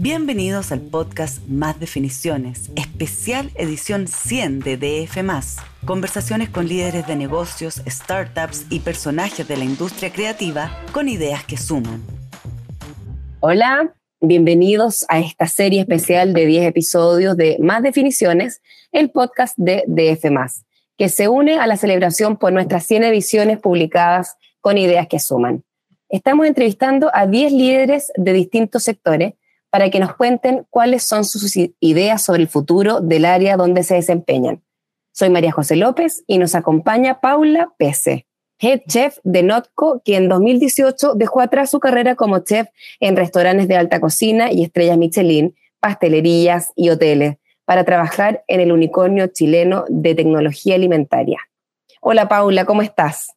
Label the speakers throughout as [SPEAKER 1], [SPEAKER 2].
[SPEAKER 1] Bienvenidos al podcast Más Definiciones, especial edición 100 de DF. Conversaciones con líderes de negocios, startups y personajes de la industria creativa con ideas que suman.
[SPEAKER 2] Hola, bienvenidos a esta serie especial de 10 episodios de Más Definiciones, el podcast de DF, que se une a la celebración por nuestras 100 ediciones publicadas con ideas que suman. Estamos entrevistando a 10 líderes de distintos sectores para que nos cuenten cuáles son sus ideas sobre el futuro del área donde se desempeñan. Soy María José López y nos acompaña Paula Pese, head chef de Notco, que en 2018 dejó atrás su carrera como chef en restaurantes de alta cocina y estrellas Michelin, pastelerías y hoteles, para trabajar en el unicornio chileno de tecnología alimentaria. Hola Paula, ¿cómo estás?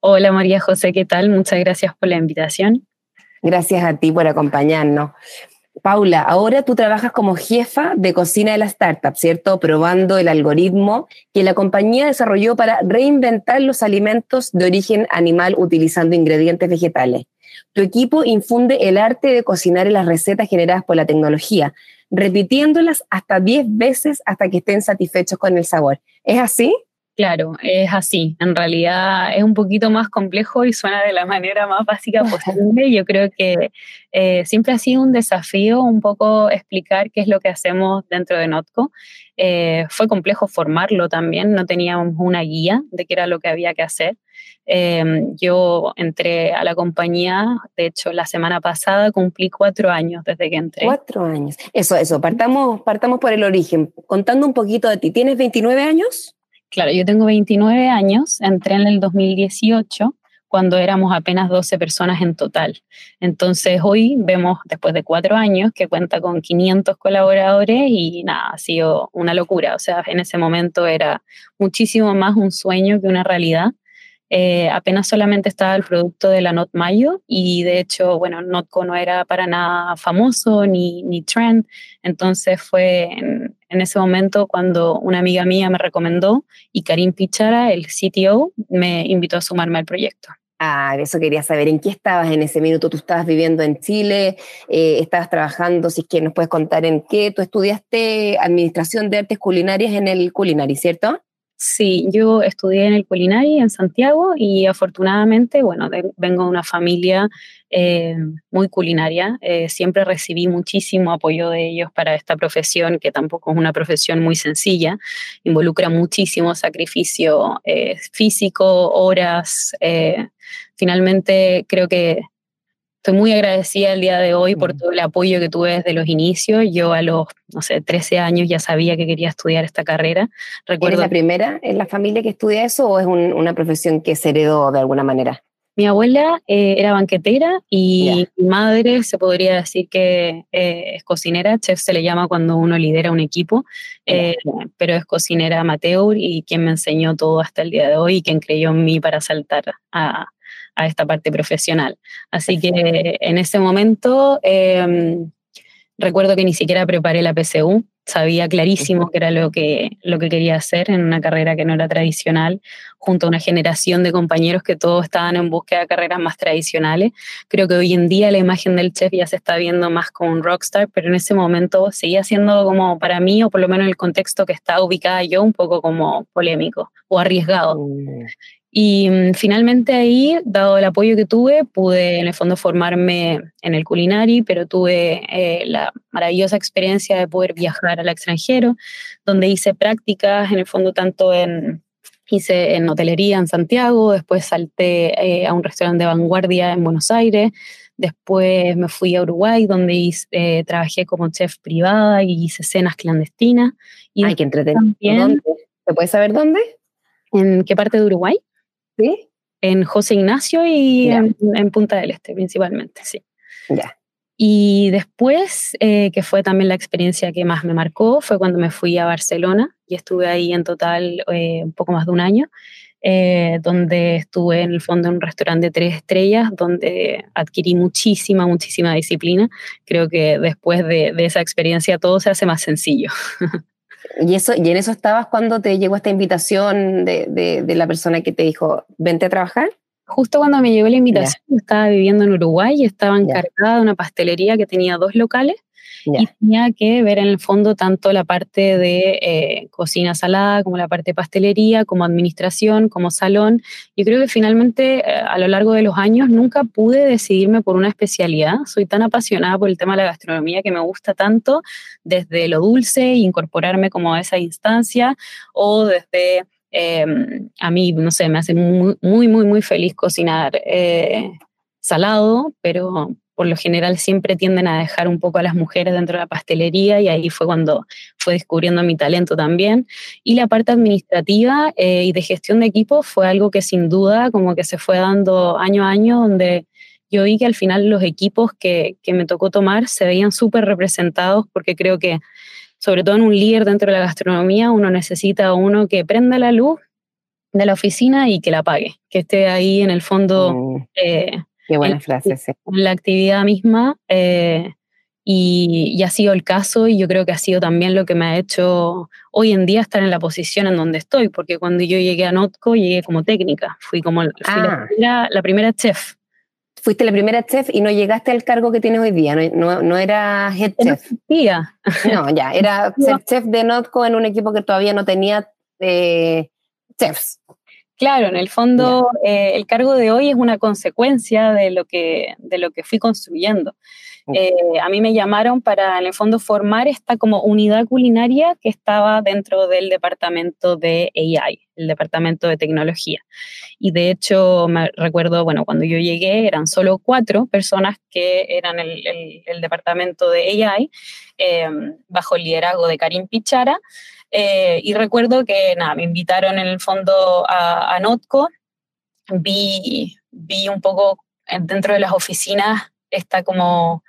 [SPEAKER 3] Hola María José, ¿qué tal? Muchas gracias por la invitación.
[SPEAKER 2] Gracias a ti por acompañarnos. Paula, ahora tú trabajas como jefa de cocina de la startup, ¿cierto? Probando el algoritmo que la compañía desarrolló para reinventar los alimentos de origen animal utilizando ingredientes vegetales. Tu equipo infunde el arte de cocinar en las recetas generadas por la tecnología, repitiéndolas hasta 10 veces hasta que estén satisfechos con el sabor. ¿Es así?
[SPEAKER 3] Claro, es así. En realidad es un poquito más complejo y suena de la manera más básica posible. Yo creo que eh, siempre ha sido un desafío un poco explicar qué es lo que hacemos dentro de Notco. Eh, fue complejo formarlo también, no teníamos una guía de qué era lo que había que hacer. Em, yo entré a la compañía, de hecho, la semana pasada cumplí cuatro años desde que entré.
[SPEAKER 2] Cuatro años. Eso, eso, partamos, partamos por el origen. Contando un poquito de ti, ¿tienes 29 años?
[SPEAKER 3] Claro, yo tengo 29 años, entré en el 2018 cuando éramos apenas 12 personas en total. Entonces hoy vemos, después de cuatro años, que cuenta con 500 colaboradores y nada, ha sido una locura. O sea, en ese momento era muchísimo más un sueño que una realidad. Eh, apenas solamente estaba el producto de la Not Mayo y de hecho, bueno, Notco no era para nada famoso ni, ni trend, entonces fue en, ese momento cuando una amiga mía me recomendó y Karim Pichara, el CTO, me invitó a sumarme al proyecto.
[SPEAKER 2] Ah, eso quería saber, ¿en qué estabas en ese minuto? ¿Tú estabas viviendo en Chile? Eh, ¿Estabas trabajando? Si es que nos puedes contar en qué. Tú estudiaste Administración de Artes Culinarias en el Culinary, ¿cierto?
[SPEAKER 3] Sí, yo estudié en el Culinari en Santiago y afortunadamente, bueno, vengo de una familia eh, muy culinaria. Eh, siempre recibí muchísimo apoyo de ellos para esta profesión, que tampoco es una profesión muy sencilla. Involucra muchísimo sacrificio eh, físico, horas. finalmente, creo que Estoy muy agradecida el día de hoy por mm. todo el apoyo que tuve desde los inicios. Yo a los, no sé, 13 años ya sabía que quería estudiar esta carrera.
[SPEAKER 2] Recuerdo, ¿Eres la primera en la familia que estudia eso o es una profesión que se heredó de alguna manera?
[SPEAKER 3] Mi abuela eh, era banquetera y mi madre se podría decir que eh, es cocinera. Chef se le llama cuando uno lidera un equipo, eh, pero es cocinera amateur y quien me enseñó todo hasta el día de hoy y quien creyó en mí para saltar a, a esta parte profesional. Así que en ese momento em, recuerdo que ni siquiera preparé la PCU, sabía clarísimo que era lo que, lo que quería hacer en una carrera que no era tradicional, junto a una generación de compañeros que todos estaban en búsqueda de carreras más tradicionales. Creo que hoy en día la imagen del chef ya se está viendo más como un rockstar, pero en ese momento seguía siendo como para mí, o por lo menos en el contexto que estaba ubicada yo, un poco como polémico o arriesgado. Mm. Y mm, finalmente ahí, dado el apoyo que tuve, pude en el fondo formarme en el culinari, pero tuve eh, la maravillosa experiencia de poder viajar al extranjero, donde hice prácticas, en el fondo tanto en, hice en hotelería en Santiago, después salté eh, a un restaurante de vanguardia en Buenos Aires, después me fui a Uruguay, donde eh, trabajé como chef privada y hice cenas clandestinas.
[SPEAKER 2] Y Ay, qué entretenido. ¿Se puede saber dónde?
[SPEAKER 3] ¿En qué parte de Uruguay?
[SPEAKER 2] ¿Sí?
[SPEAKER 3] En José Ignacio y en, Punta del Este principalmente, sí.
[SPEAKER 2] Ya.
[SPEAKER 3] Y después, eh, que fue también la experiencia que más me marcó, fue cuando me fui a Barcelona y estuve ahí en total eh, un poco más de un año, eh, donde estuve en el fondo en un restaurante de tres estrellas, donde adquirí muchísima, muchísima disciplina. Creo que después de, de esa experiencia todo se hace más sencillo.
[SPEAKER 2] ¿Y, eso, ¿Y en eso estabas cuando te llegó esta invitación de, de, la persona que te dijo, vente a trabajar?
[SPEAKER 3] justo cuando me llegó la invitación, estaba viviendo en Uruguay y estaba encargada de una pastelería que tenía dos locales y tenía que ver en el fondo tanto la parte de eh, cocina salada como la parte de pastelería, como administración, como salón. Yo creo que finalmente eh, a lo largo de los años nunca pude decidirme por una especialidad. Soy tan apasionada por el tema de la gastronomía que me gusta tanto desde lo dulce, incorporarme como a esa instancia o desde... Em, a mí, no sé, me hace muy, muy, muy, muy feliz cocinar eh, salado, pero por lo general siempre tienden a dejar un poco a las mujeres dentro de la pastelería y ahí fue cuando fue descubriendo mi talento también. Y la parte administrativa eh, y de gestión de equipos fue algo que sin duda como que se fue dando año a año, donde yo vi que al final los equipos que, que me tocó tomar se veían súper representados porque creo que sobre todo en un líder dentro de la gastronomía uno necesita a uno que prenda la luz de la oficina y que la apague, que esté ahí en el fondo.
[SPEAKER 2] Mm. Eh, Qué buena frase, sí.
[SPEAKER 3] La actividad misma. Eh, y, ha sido el caso y yo creo que ha sido también lo que me ha hecho hoy en día estar en la posición en donde estoy, porque cuando yo llegué a Notco llegué como técnica, fui como la, ah. primera, chef.
[SPEAKER 2] Fuiste la primera chef y no llegaste al cargo que tienes hoy día, no, no, era head chef. No, ya, era chef de Notco en un equipo que todavía no tenía eh, chefs.
[SPEAKER 3] Claro, en el fondo eh, el cargo de hoy es una consecuencia de lo que, de lo que fui construyendo. Eh, a mí me llamaron para, en el fondo, formar esta como unidad culinaria que estaba dentro del departamento de AI, el departamento de tecnología. Y de hecho, me recuerdo, bueno, cuando yo llegué eran solo cuatro personas que eran el, el, departamento de AI, eh, bajo el liderazgo de Karim Pichara. Eh, y recuerdo que nada, me invitaron en el fondo a, Notco, vi, vi un poco dentro de las oficinas está como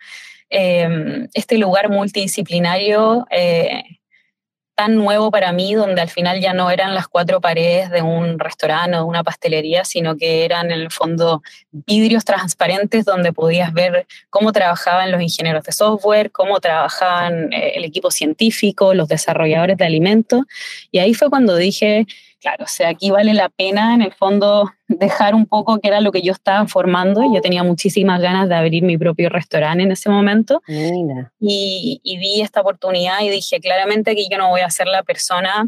[SPEAKER 3] eh, este lugar multidisciplinario eh, tan nuevo para mí, donde al final ya no eran las cuatro paredes de un restaurante o de una pastelería, sino que eran en el fondo vidrios transparentes donde podías ver cómo trabajaban los ingenieros de software, cómo trabajaban eh, el equipo científico, los desarrolladores de alimentos. Y ahí fue cuando dije, claro, o sea, aquí vale la pena en el fondo dejar un poco que era lo que yo estaba formando. Yo tenía muchísimas ganas de abrir mi propio restaurante en ese momento. Y, y, vi esta oportunidad y dije claramente que yo no voy a ser la persona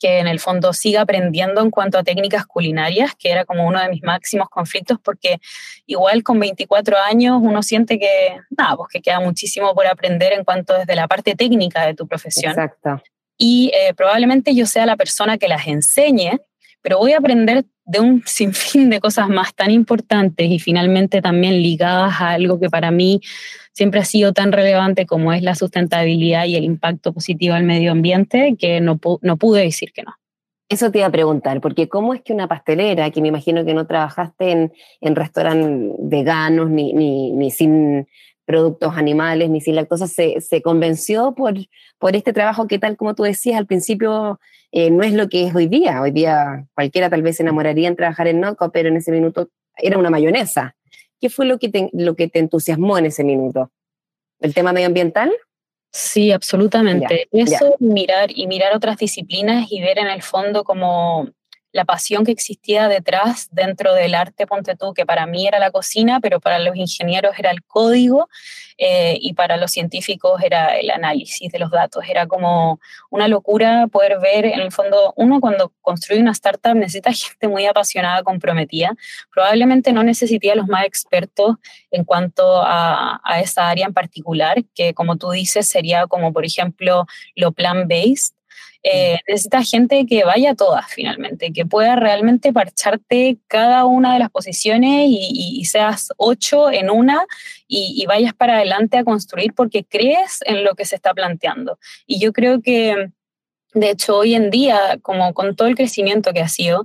[SPEAKER 3] que en el fondo siga aprendiendo en cuanto a técnicas culinarias, que era como uno de mis máximos conflictos, porque igual con 24 años uno siente que, nada, pues que queda muchísimo por aprender en cuanto desde la parte técnica de tu profesión.
[SPEAKER 2] Exacto
[SPEAKER 3] y eh, probablemente yo sea la persona que las enseñe, pero voy a aprender de un sinfín de cosas más tan importantes y finalmente también ligadas a algo que para mí siempre ha sido tan relevante como es la sustentabilidad y el impacto positivo al medio ambiente, que no, no pude decir que no.
[SPEAKER 2] Eso te iba a preguntar, porque ¿cómo es que una pastelera, que me imagino que no trabajaste en, en restaurantes veganos ni, ni, ni sin productos animales ni sin lactosa, se, se convenció por, por este trabajo que tal como tú decías al principio eh, no es lo que es hoy día. Hoy día cualquiera tal vez se enamoraría en trabajar en Noco, pero en ese minuto era una mayonesa. ¿Qué fue lo que te, lo que te entusiasmó en ese minuto? ¿El tema medioambiental?
[SPEAKER 3] Sí, absolutamente. Eso, mirar y mirar otras disciplinas y ver en el fondo como la pasión que existía detrás dentro del arte, ponte tú, que para mí era la cocina, pero para los ingenieros era el código eh, y para los científicos era el análisis de los datos. Era como una locura poder ver, en el fondo, uno cuando construye una startup necesita gente muy apasionada, comprometida. Probablemente no necesitaría los más expertos en cuanto a, a esa área en particular, que como tú dices sería como, por ejemplo, lo plan-based eh, necesitas gente que vaya a todas finalmente, que pueda realmente parcharte cada una de las posiciones y, seas ocho en una y, vayas para adelante a construir porque crees en lo que se está planteando. Y yo creo que, de hecho, hoy en día, como con todo el crecimiento que ha sido,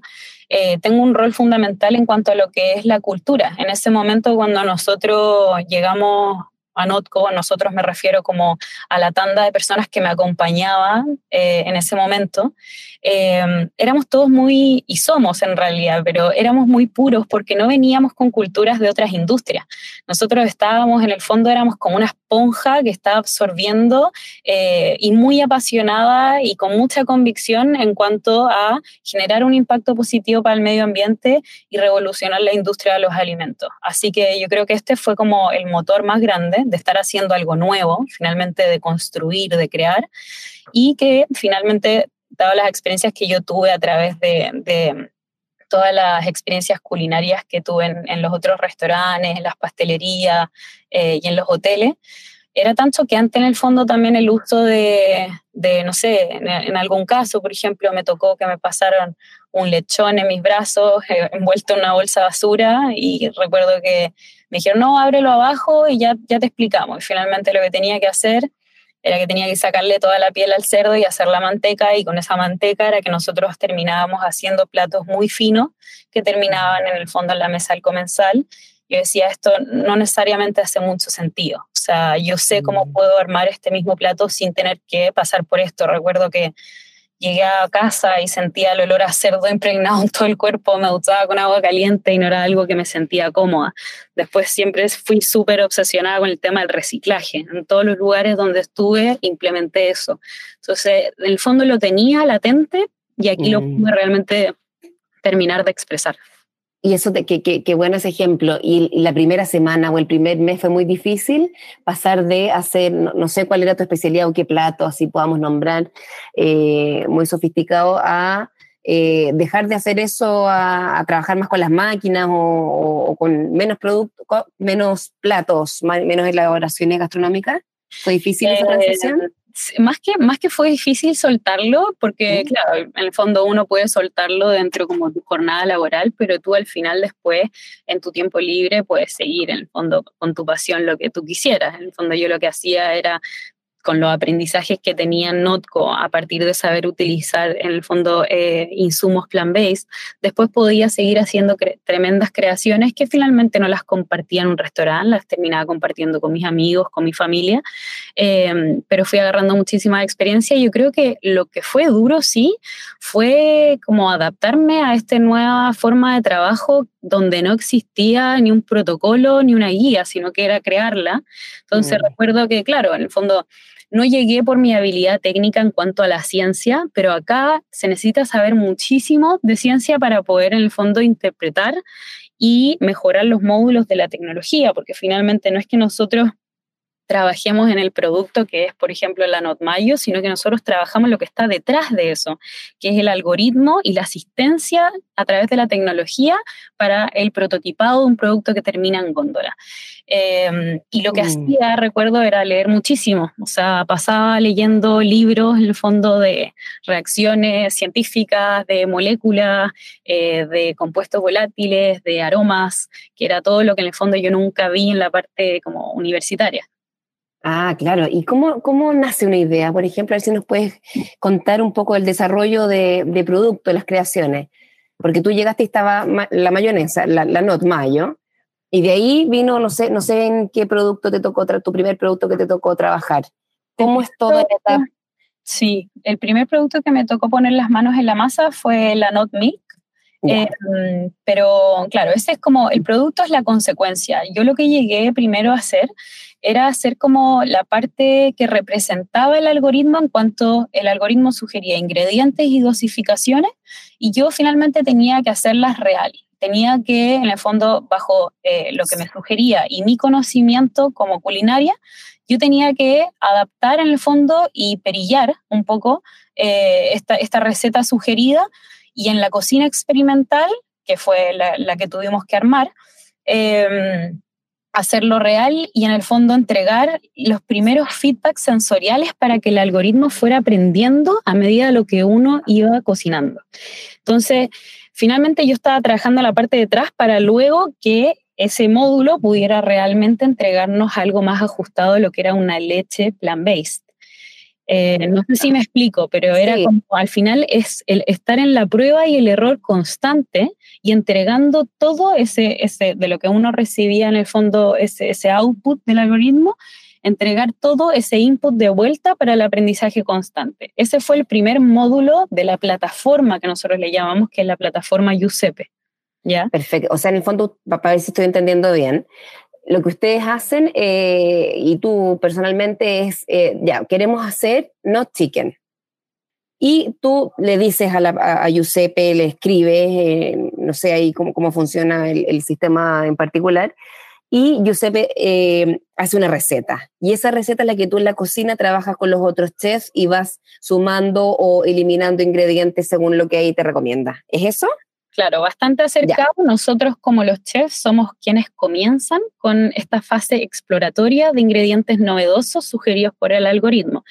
[SPEAKER 3] eh, tengo un rol fundamental en cuanto a lo que es la cultura. En ese momento, cuando nosotros llegamos a Notco, nosotros me refiero como a la tanda de personas que me acompañaban eh, en ese momento, em, éramos todos muy, y somos en realidad, pero éramos muy puros porque no veníamos con culturas de otras industrias. Nosotros estábamos, en el fondo, éramos como unas esponja que está absorbiendo eh, y muy apasionada y con mucha convicción en cuanto a generar un impacto positivo para el medio ambiente y revolucionar la industria de los alimentos. Así que yo creo que este fue como el motor más grande de estar haciendo algo nuevo, finalmente de construir, de crear, y que finalmente, dado las experiencias que yo tuve a través de todas las experiencias culinarias que tuve en, los otros restaurantes, en las pastelerías eh, y en los hoteles, era tanto que antes en el fondo también el uso de, no sé, en, algún caso, por ejemplo, me tocó que me pasaron un lechón en mis brazos eh, envuelto en una bolsa basura y recuerdo que me dijeron, no, ábrelo abajo y ya, ya te explicamos. Y finalmente lo que tenía que hacer era que tenía que sacarle toda la piel al cerdo y hacer la manteca y con esa manteca era que nosotros terminábamos haciendo platos muy finos que terminaban en el fondo en la mesa del comensal. Yo decía, esto no necesariamente hace mucho sentido. O sea, yo sé cómo mm. puedo armar este mismo plato sin tener que pasar por esto. Recuerdo que llegué a casa y sentía el olor a cerdo impregnado en todo el cuerpo, me duchaba con agua caliente y no era algo que me sentía cómoda. Después siempre fui súper obsesionada con el tema del reciclaje. En todos los lugares donde estuve implementé eso. Entonces, en el fondo lo tenía latente y aquí lo mm. pude realmente terminar de expresar.
[SPEAKER 2] Y eso, de, qué que, bueno ese ejemplo. Y, la primera semana o el primer mes fue muy difícil pasar de hacer, no, sé cuál era tu especialidad o qué plato, así podamos nombrar, eh, muy sofisticado, a eh, dejar de hacer eso, a, trabajar más con las máquinas o, con menos productos, menos platos, menos elaboraciones gastronómicas. ¿Fue difícil esa eh, transición?
[SPEAKER 3] más que, más que fue difícil soltarlo, porque claro, en el fondo uno puede soltarlo dentro como tu jornada laboral, pero tú al final después, en tu tiempo libre, puedes seguir en el fondo con tu pasión lo que tú quisieras. En el fondo yo lo que hacía era con los aprendizajes que tenía Notco a partir de saber utilizar en el fondo eh, insumos plant-based, después podía seguir haciendo tremendas creaciones que finalmente no las compartía en un restaurante, las terminaba compartiendo con mis amigos, con mi familia, em, pero fui agarrando muchísima experiencia y yo creo que lo que fue duro, sí, fue como adaptarme a esta nueva forma de trabajo donde no existía ni un protocolo ni una guía, sino que era crearla. Entonces mm. recuerdo que, claro, en el fondo no llegué por mi habilidad técnica en cuanto a la ciencia, pero acá se necesita saber muchísimo de ciencia para poder en el fondo interpretar y mejorar los módulos de la tecnología, porque finalmente no es que nosotros trabajemos en el producto que es, por ejemplo, la NotMayo, sino que nosotros trabajamos lo que está detrás de eso, que es el algoritmo y la asistencia a través de la tecnología para el prototipado de un producto que termina en góndola. Em, y lo que mm. hacía, recuerdo, era leer muchísimo, o sea, pasaba leyendo libros en el fondo de reacciones científicas, de moléculas, eh, de compuestos volátiles, de aromas, que era todo lo que en el fondo yo nunca vi en la parte como universitaria.
[SPEAKER 2] Ah, claro. ¿Y cómo, cómo nace una idea? Por ejemplo, a ver si nos puedes contar un poco el desarrollo de, de producto, las creaciones. Porque tú llegaste y estaba la mayonesa, la, la Not Mayo, y de ahí vino, no sé, no sé en qué producto te tocó, tu primer producto que te tocó trabajar. ¿Cómo es todo etapa?
[SPEAKER 3] Sí, el primer producto que me tocó poner las manos en la masa fue la Not Milk. Em, pero claro, ese es como, el producto es la consecuencia. Yo lo que llegué primero a hacer era hacer como la parte que representaba el algoritmo en cuanto el algoritmo sugería ingredientes y dosificaciones y yo finalmente tenía que hacerlas real. Tenía que, en el fondo, bajo eh, lo que me sugería y mi conocimiento como culinaria, yo tenía que adaptar en el fondo y perillar un poco eh, esta, esta receta sugerida y en la cocina experimental, que fue la, que tuvimos que armar, em, hacerlo real y en el fondo entregar los primeros feedbacks sensoriales para que el algoritmo fuera aprendiendo a medida de lo que uno iba cocinando. Entonces, finalmente yo estaba trabajando la parte de atrás para luego que ese módulo pudiera realmente entregarnos algo más ajustado de lo que era una leche plant-based. Eh, no sé si me explico, pero era como al final es el estar en la prueba y el error constante y entregando todo ese, ese de lo que uno recibía en el fondo, ese, ese output del algoritmo, entregar todo ese input de vuelta para el aprendizaje constante. Ese fue el primer módulo de la plataforma que nosotros le llamamos, que es la plataforma Giuseppe. ¿Ya?
[SPEAKER 2] Perfecto. O sea, en el fondo, para ver si estoy entendiendo bien, lo que ustedes hacen eh, y tú personalmente es, eh, ya, queremos hacer not chicken. Y tú le dices a, a Giuseppe, le escribes, eh, no sé ahí cómo, cómo funciona el, el, sistema en particular, y Giuseppe hace una receta. Y esa receta es la que tú en la cocina trabajas con los otros chefs y vas sumando o eliminando ingredientes según lo que ahí te recomienda. ¿Es eso?
[SPEAKER 3] Claro, bastante acercado. Nosotros como los chefs somos quienes comienzan con esta fase exploratoria de ingredientes novedosos sugeridos por el algoritmo.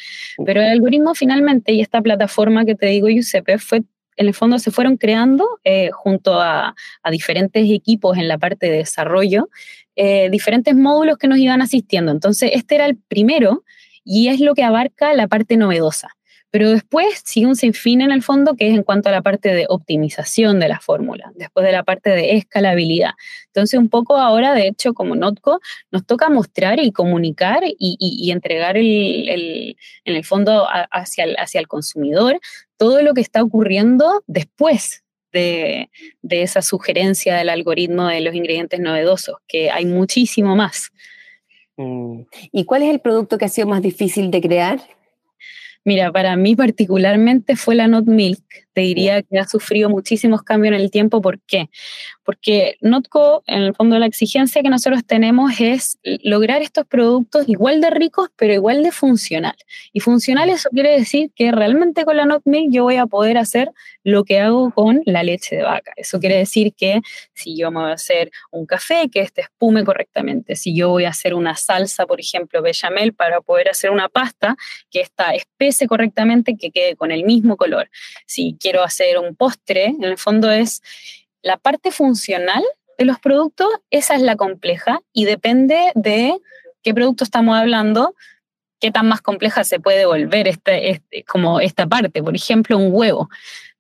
[SPEAKER 3] Pero el algoritmo finalmente y esta plataforma que te digo, Giuseppe, fue en el fondo se fueron creando eh, junto a, diferentes equipos en la parte de desarrollo, eh, diferentes módulos que nos iban asistiendo. Entonces, este era el primero y es lo que abarca la parte novedosa. Pero después sigue un sinfín en el fondo que es en cuanto a la parte de optimización de la fórmula, después de la parte de escalabilidad. Entonces, un poco ahora, de hecho, como Notco, nos toca mostrar y comunicar y, entregar el, en el fondo hacia el, hacia el consumidor todo lo que está ocurriendo después de, de, esa sugerencia del algoritmo de los ingredientes novedosos, que hay muchísimo más.
[SPEAKER 2] Mm. ¿Y cuál es el producto que ha sido más difícil de crear?
[SPEAKER 3] Mira, para mí particularmente fue la Not Milk. Te diría que ha sufrido muchísimos cambios en el tiempo. ¿Por qué? Porque Notco, en el fondo, la exigencia que nosotros tenemos es lograr estos productos igual de ricos, pero igual de funcional. Y funcional eso quiere decir que realmente con la Not Milk yo voy a poder hacer lo que hago con la leche de vaca. Eso quiere decir que si yo me voy a hacer un café, que este espume correctamente. Si yo voy a hacer una salsa, por ejemplo, bechamel, para poder hacer una pasta, que esta especie correctamente, que quede con el mismo color. Si quiero hacer un postre, en el fondo es la parte funcional de los productos, esa es la compleja y depende de qué producto estamos hablando, qué tan más compleja se puede volver este, este, como esta parte. Por ejemplo, un huevo.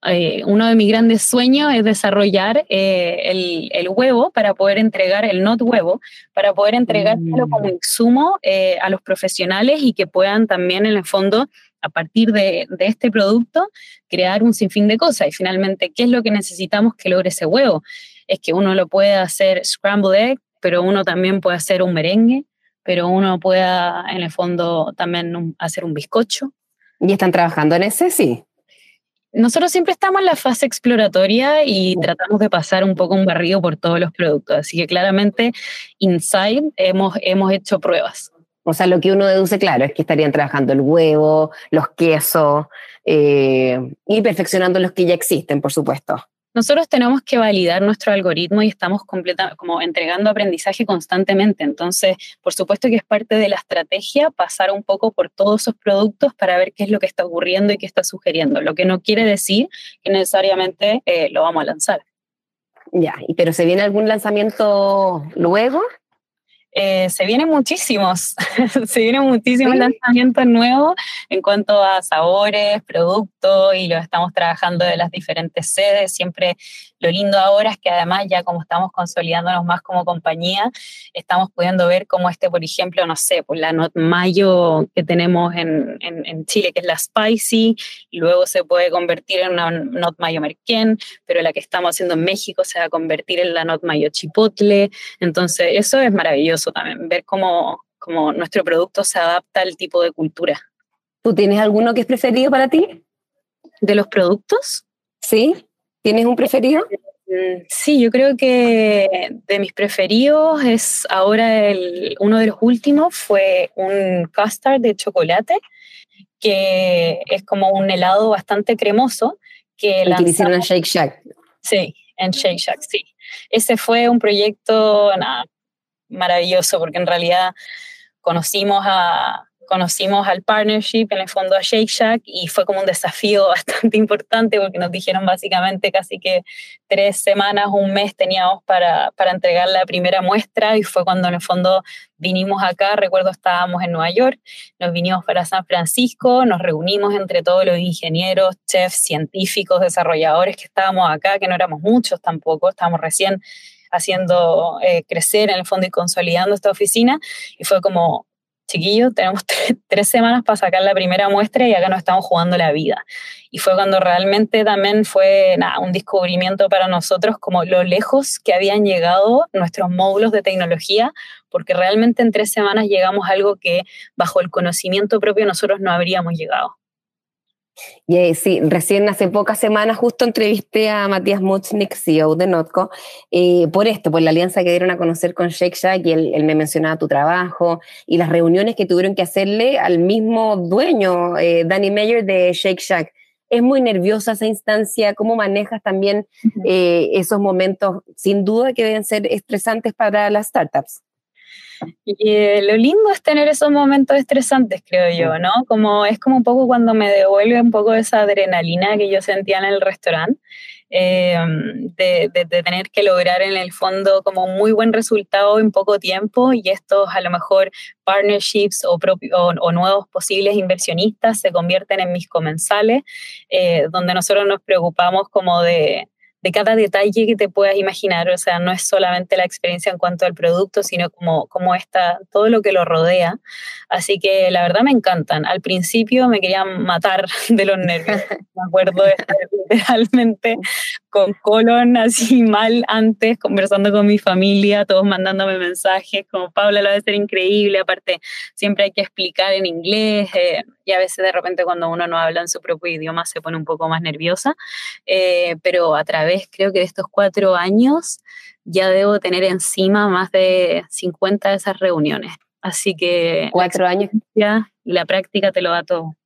[SPEAKER 3] Eh, uno de mis grandes sueños es desarrollar eh, el, el, huevo para poder entregar, el not huevo, para poder entregárselo como mm. insumo eh, a los profesionales y que puedan también en el fondo a partir de, este producto, crear un sinfín de cosas. Y finalmente, ¿qué es lo que necesitamos que logre ese huevo? Es que uno lo puede hacer scrambled egg, pero uno también puede hacer un merengue, pero uno pueda, en el fondo, también hacer un bizcocho.
[SPEAKER 2] ¿Y están trabajando en ese? Sí.
[SPEAKER 3] Nosotros siempre estamos en la fase exploratoria y tratamos de pasar un poco un barrido por todos los productos. Así que claramente, inside hemos, hemos hecho pruebas.
[SPEAKER 2] O sea, lo que uno deduce, claro, es que estarían trabajando el huevo, los quesos eh, y perfeccionando los que ya existen, por supuesto.
[SPEAKER 3] Nosotros tenemos que validar nuestro algoritmo y estamos completamente como entregando aprendizaje constantemente. Entonces, por supuesto que es parte de la estrategia pasar un poco por todos esos productos para ver qué es lo que está ocurriendo y qué está sugiriendo. Lo que no quiere decir que necesariamente eh, lo vamos a lanzar.
[SPEAKER 2] Ya, pero ¿se viene algún lanzamiento luego?
[SPEAKER 3] Eh, se vienen muchísimos, se vienen muchísimos lanzamientos nuevos en cuanto a sabores, productos y lo estamos trabajando de las diferentes sedes. Siempre lo lindo ahora es que además ya como estamos consolidándonos más como compañía, estamos pudiendo ver cómo este, por ejemplo, no sé, pues la Not Mayo que tenemos en, en, Chile, que es la Spicy, luego se puede convertir en una Not Mayo Merquén, pero la que estamos haciendo en México se va a convertir en la Not Mayo Chipotle. Entonces, eso es maravilloso también, ver cómo, cómo nuestro producto se adapta al tipo de cultura.
[SPEAKER 2] ¿Tú tienes alguno que es preferido para ti?
[SPEAKER 3] ¿De los productos?
[SPEAKER 2] Sí. ¿Tienes un preferido?
[SPEAKER 3] Mm, sí, yo creo que de mis preferidos es ahora el, uno de los últimos fue un custard de chocolate que es como un helado bastante cremoso que
[SPEAKER 2] hicieron en Shake Shack.
[SPEAKER 3] Sí, en Shake Shack, sí. Ese fue un proyecto maravilloso porque en realidad conocimos a, conocimos al partnership, en el fondo a Shake Shack, y fue como un desafío bastante importante porque nos dijeron básicamente casi que tres semanas, un mes teníamos para, para entregar la primera muestra y fue cuando en el fondo vinimos acá, recuerdo estábamos en Nueva York, nos vinimos para San Francisco, nos reunimos entre todos los ingenieros, chefs, científicos, desarrolladores que estábamos acá, que no éramos muchos tampoco, estábamos recién haciendo eh, crecer en el fondo y consolidando esta oficina y fue como chiquillos, tenemos tres, semanas para sacar la primera muestra y acá nos estamos jugando la vida. Y fue cuando realmente también fue un descubrimiento para nosotros como lo lejos que habían llegado nuestros módulos de tecnología porque realmente en tres semanas llegamos a algo que bajo el conocimiento propio nosotros no habríamos llegado.
[SPEAKER 2] Y eh, sí, recién hace pocas semanas justo entrevisté a Matías Muchnik, CEO de Notco, eh, por esto, por la alianza que dieron a conocer con Shake Shack y él, me mencionaba tu trabajo y las reuniones que tuvieron que hacerle al mismo dueño, eh, Danny Mayer de Shake Shack. Es muy nerviosa esa instancia, ¿cómo manejas también esos momentos? Sin duda que deben ser estresantes para las startups.
[SPEAKER 3] Y eh, lo lindo es tener esos momentos estresantes, creo yo, ¿no? Como es como un poco cuando me devuelve un poco esa adrenalina que yo sentía en el restaurante, eh, de, tener que lograr en el fondo como un muy buen resultado en poco tiempo y estos a lo mejor partnerships o, o, nuevos posibles inversionistas se convierten en mis comensales, eh, donde nosotros nos preocupamos como de de cada detalle que te puedas imaginar, o sea, no es solamente la experiencia en cuanto al producto, sino como, como está todo lo que lo rodea. Así que la verdad me encantan. Al principio me querían matar de los nervios. Me acuerdo de estar literalmente con colon así mal antes, conversando con mi familia, todos mandándome mensajes como Paula lo va a ser increíble, aparte siempre hay que explicar en inglés eh, y a veces de repente cuando uno no habla en su propio idioma se pone un poco más nerviosa, eh, pero a través creo que de estos cuatro años ya debo tener encima más de 50 de esas reuniones. Así que...
[SPEAKER 2] Cuatro años.
[SPEAKER 3] Y la práctica te lo da todo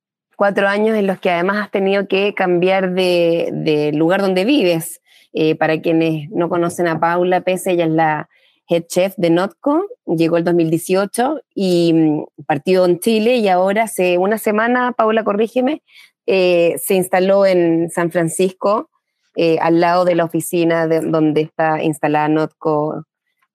[SPEAKER 2] cuatro años en los que además has tenido que cambiar de, lugar donde vives. Eh, para quienes no conocen a Paula Pese, ella es la head chef de Notco, llegó el 2018 y mm, partió en Chile y ahora hace una semana, Paula, corrígeme, eh, se instaló en San Francisco, eh, al lado de la oficina de, donde está instalada Notco.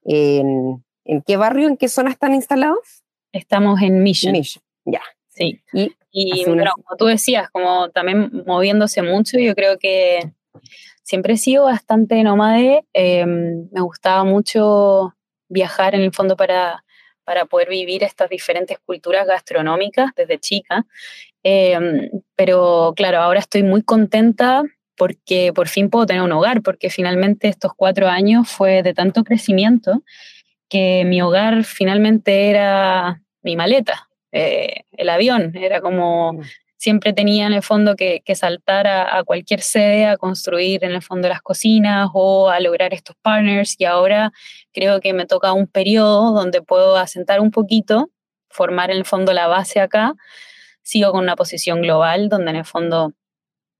[SPEAKER 2] En, qué barrio, en qué zona están instalados?
[SPEAKER 3] Estamos en Mission.
[SPEAKER 2] Mission, ya.
[SPEAKER 3] Sí. Y y bueno, como tú decías, como también moviéndose mucho, yo creo que siempre he sido bastante nómade. Em, me gustaba mucho viajar en el fondo para, para poder vivir estas diferentes culturas gastronómicas desde chica. Em, pero claro, ahora estoy muy contenta porque por fin puedo tener un hogar, porque finalmente estos cuatro años fue de tanto crecimiento que mi hogar finalmente era mi maleta. Eh, el avión, era como mm. siempre tenía en el fondo que, saltar a, cualquier sede a construir en el fondo las cocinas o a lograr estos partners y ahora creo que me toca un periodo donde puedo asentar un poquito, formar en el fondo la base acá, sigo con una posición global donde en el fondo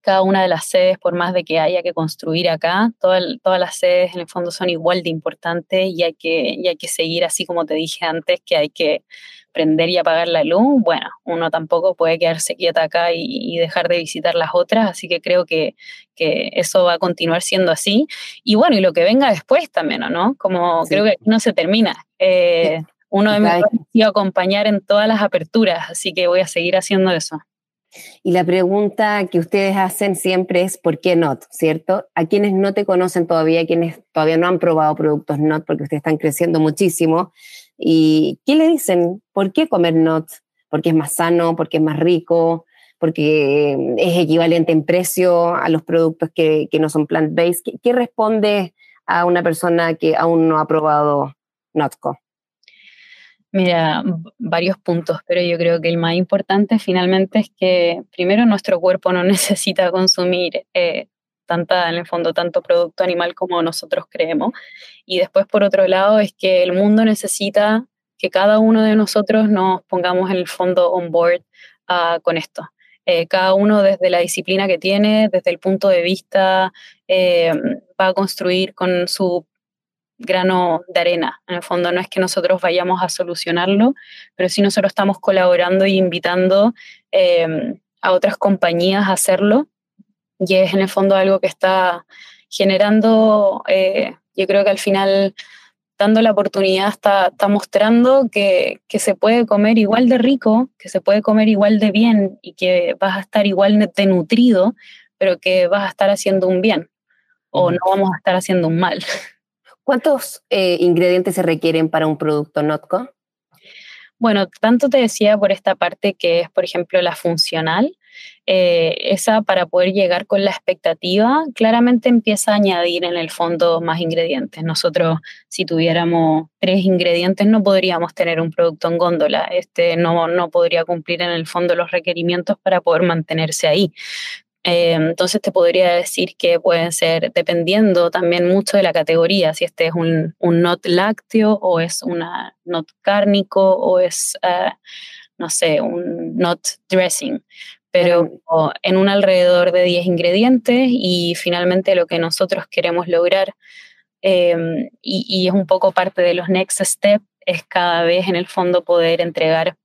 [SPEAKER 3] cada una de las sedes, por más de que haya que construir acá, todas, todas las sedes en el fondo son igual de importantes y hay, que, y hay que seguir así como te dije antes, que hay que prender y apagar la luz, bueno, uno tampoco puede quedarse quieta acá y, dejar de visitar las otras, así que creo que, que, eso va a continuar siendo así. Y bueno, y lo que venga después también, ¿no? Como creo que no se termina. Eh, uno de mis acompañar en todas las aperturas, así que voy a seguir haciendo eso.
[SPEAKER 2] Y la pregunta que ustedes hacen siempre es ¿por qué NOT? ¿Cierto? A quienes no te conocen todavía, a quienes todavía no han probado productos NOT porque ustedes están creciendo muchísimo, ¿Y qué le dicen? ¿Por qué comer nuts? Porque es más sano, porque es más rico, porque es equivalente en precio a los productos que, no son plant-based. ¿Qué, responde a una persona que aún no ha probado Notco?
[SPEAKER 3] Mira, varios puntos, pero yo creo que el más importante finalmente es que primero nuestro cuerpo no necesita consumir eh, tanta, en el fondo, tanto producto animal como nosotros creemos. Y después, por otro lado, es que el mundo necesita que cada uno de nosotros nos pongamos en el fondo on board uh, con esto. Eh, cada uno desde la disciplina que tiene, desde el punto de vista, eh, va a construir con su grano de arena. En el fondo no es que nosotros vayamos a solucionarlo, pero sí nosotros estamos colaborando e invitando eh, a otras compañías a hacerlo y es en el fondo algo que está generando, eh, yo creo que al final, dando la oportunidad, está, está mostrando que, que, se puede comer igual de rico, que se puede comer igual de bien y que vas a estar igual de nutrido, pero que vas a estar haciendo un bien o no vamos a estar haciendo un mal.
[SPEAKER 2] ¿Cuántos eh, ingredientes se requieren para un producto Notco?
[SPEAKER 3] Bueno, tanto te decía por esta parte que es, por ejemplo, la funcional, eh, esa para poder llegar con la expectativa, claramente empieza a añadir en el fondo más ingredientes. Nosotros, si tuviéramos tres ingredientes, no podríamos tener un producto en góndola. Este no, no podría cumplir en el fondo los requerimientos para poder mantenerse ahí. Eh, entonces te podría decir que pueden ser, dependiendo también mucho de la categoría, si este es un, un not lácteo o es una not cárnico o es, uh, no sé, un not dressing, pero en un alrededor de 10 ingredientes y finalmente lo que nosotros queremos lograr, eh, y, y, es un poco parte de los next step, es cada vez en el fondo poder entregar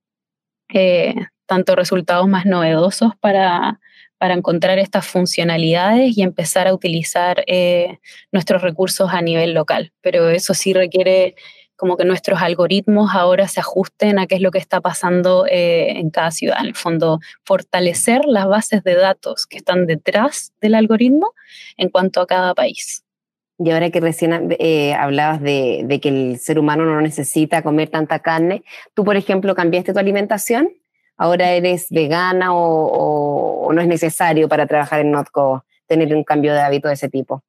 [SPEAKER 3] eh, tanto resultados más novedosos para para encontrar estas funcionalidades y empezar a utilizar eh, nuestros recursos a nivel local. Pero eso sí requiere como que nuestros algoritmos ahora se ajusten a qué es lo que está pasando eh, en cada ciudad. En el fondo, fortalecer las bases de datos que están detrás del algoritmo en cuanto a cada país.
[SPEAKER 2] Y ahora que recién eh, hablabas de, de, que el ser humano no necesita comer tanta carne, ¿tú, por ejemplo, cambiaste tu alimentación? Ahora eres vegana o, no es necesario para trabajar en Notco tener un cambio de hábito de ese tipo?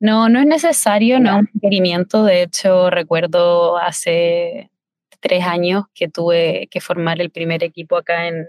[SPEAKER 3] No, no es necesario, no es un requerimiento. De hecho, recuerdo hace tres años que tuve que formar el primer equipo acá en,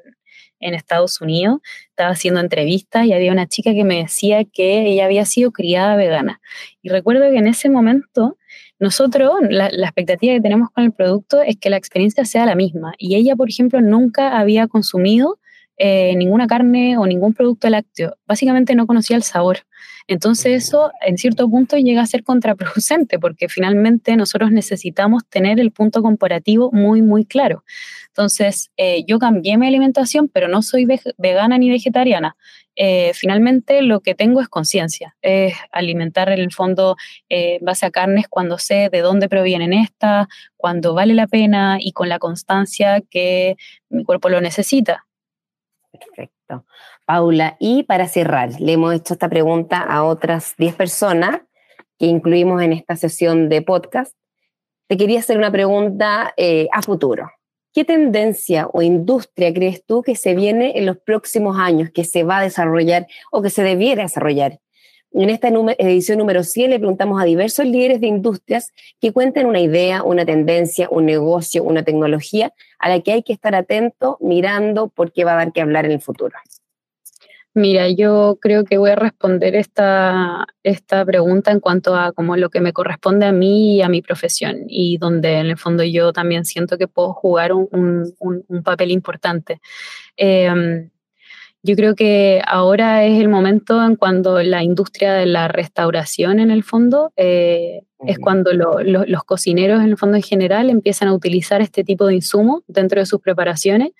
[SPEAKER 3] en Estados Unidos. Estaba haciendo entrevistas y había una chica que me decía que ella había sido criada vegana. Y recuerdo que en ese momento nosotros, la, expectativa que tenemos con el producto es que la experiencia sea la misma. Y ella, por ejemplo, nunca había consumido eh, ninguna carne o ningún producto lácteo. Básicamente no conocía el sabor. Entonces eso en cierto punto llega a ser contraproducente porque finalmente nosotros necesitamos tener el punto comparativo muy, muy claro. Entonces eh, yo cambié mi alimentación, pero no soy vegana ni vegetariana. Eh, finalmente lo que tengo es conciencia, es alimentar en el fondo eh, base a carnes cuando sé de dónde provienen estas, cuando vale la pena y con la constancia que mi cuerpo lo necesita.
[SPEAKER 2] Perfecto. Paula, y para cerrar, le hemos hecho esta pregunta a otras 10 personas que incluimos en esta sesión de podcast. Te quería hacer una pregunta eh, a futuro. ¿Qué tendencia o industria crees tú que se viene en los próximos años, que se va a desarrollar o que se debiera desarrollar? En esta edición número 100 le preguntamos a diversos líderes de industrias que cuenten una idea, una tendencia, un negocio, una tecnología a la que hay que estar atento mirando porque va a dar que hablar en el futuro.
[SPEAKER 3] Mira, yo creo que voy a responder esta, esta pregunta en cuanto a como lo que me corresponde a mí y a mi profesión y donde en el fondo yo también siento que puedo jugar un, un, papel importante. Em, yo creo que ahora es el momento en cuando la industria de la restauración en el fondo eh, es cuando los cocineros en el fondo en general empiezan a utilizar este tipo de insumos dentro de sus preparaciones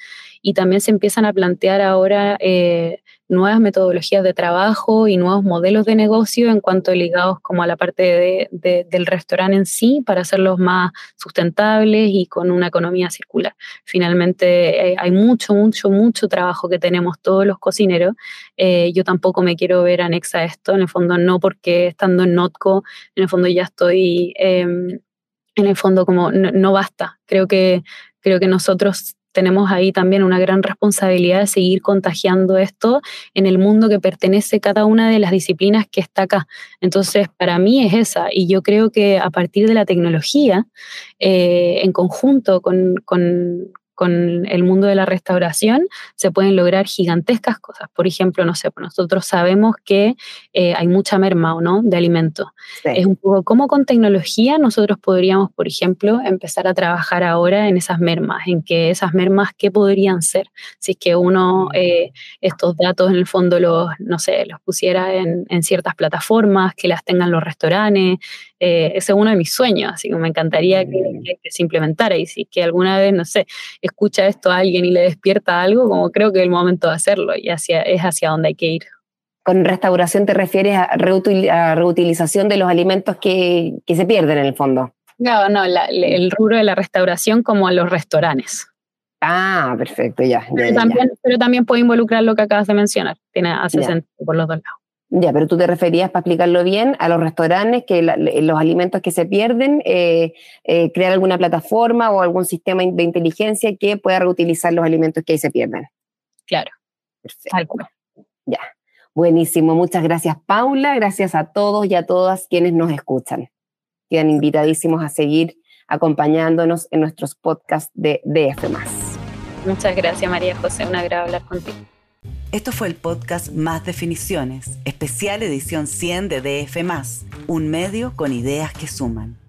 [SPEAKER 3] y también se empiezan a plantear ahora eh, nuevas metodologías de trabajo y nuevos modelos de negocio en cuanto ligados como a la parte de, del restaurante en sí para hacerlos más sustentables y con una economía circular. Finalmente eh, hay mucho, mucho, mucho trabajo que tenemos todos los cocineros. Eh, yo tampoco me quiero ver anexa a esto, en el fondo no porque estando en Notco, en el fondo ya estoy... Em, en el fondo como no, no basta. Creo que, creo que nosotros tenemos ahí también una gran responsabilidad de seguir contagiando esto en el mundo que pertenece cada una de las disciplinas que está acá. Entonces, para mí es esa. Y yo creo que a partir de la tecnología, eh, en conjunto con, con el mundo de la restauración se pueden lograr gigantescas cosas. Por ejemplo, no sé, pues nosotros sabemos que eh, hay mucha merma, ¿o no?, de alimentos. Es un poco como con tecnología nosotros podríamos, por ejemplo, empezar a trabajar ahora en esas mermas, en que esas mermas, ¿qué podrían ser? Si es que uno mm. eh, estos datos en el fondo los, no sé, los pusiera en, en ciertas plataformas, que las tengan los restaurantes, eh, ese es uno de mis sueños, así que me encantaría que, mm. se implementara y si que alguna vez, no sé, escucha esto a alguien y le despierta algo, como creo que es el momento de hacerlo y hacia, es hacia donde hay que ir.
[SPEAKER 2] Con restauración te refieres a, reutilización de los alimentos que, que, se pierden en el fondo.
[SPEAKER 3] No, no, el rubro de la restauración como a los restaurantes.
[SPEAKER 2] Ah, perfecto, ya.
[SPEAKER 3] pero, también, pero, también, puede involucrar lo que acabas de mencionar. Tiene, hace sentido por los dos lados.
[SPEAKER 2] Ya, pero tú te referías, para explicarlo bien, a los restaurantes, que los alimentos que se pierden, eh, eh, crear alguna plataforma o algún sistema de inteligencia que pueda reutilizar los alimentos que ahí se pierden.
[SPEAKER 3] Claro.
[SPEAKER 2] Perfecto. Ya. Buenísimo. Muchas gracias, Paula. Gracias a todos y a todas quienes nos escuchan. Quedan invitadísimos a seguir acompañándonos en nuestros podcasts de DF.
[SPEAKER 3] Muchas gracias, María José. Un agrado hablar contigo.
[SPEAKER 1] Esto fue el podcast Más Definiciones, especial edición 100 de DF, un medio con ideas que suman.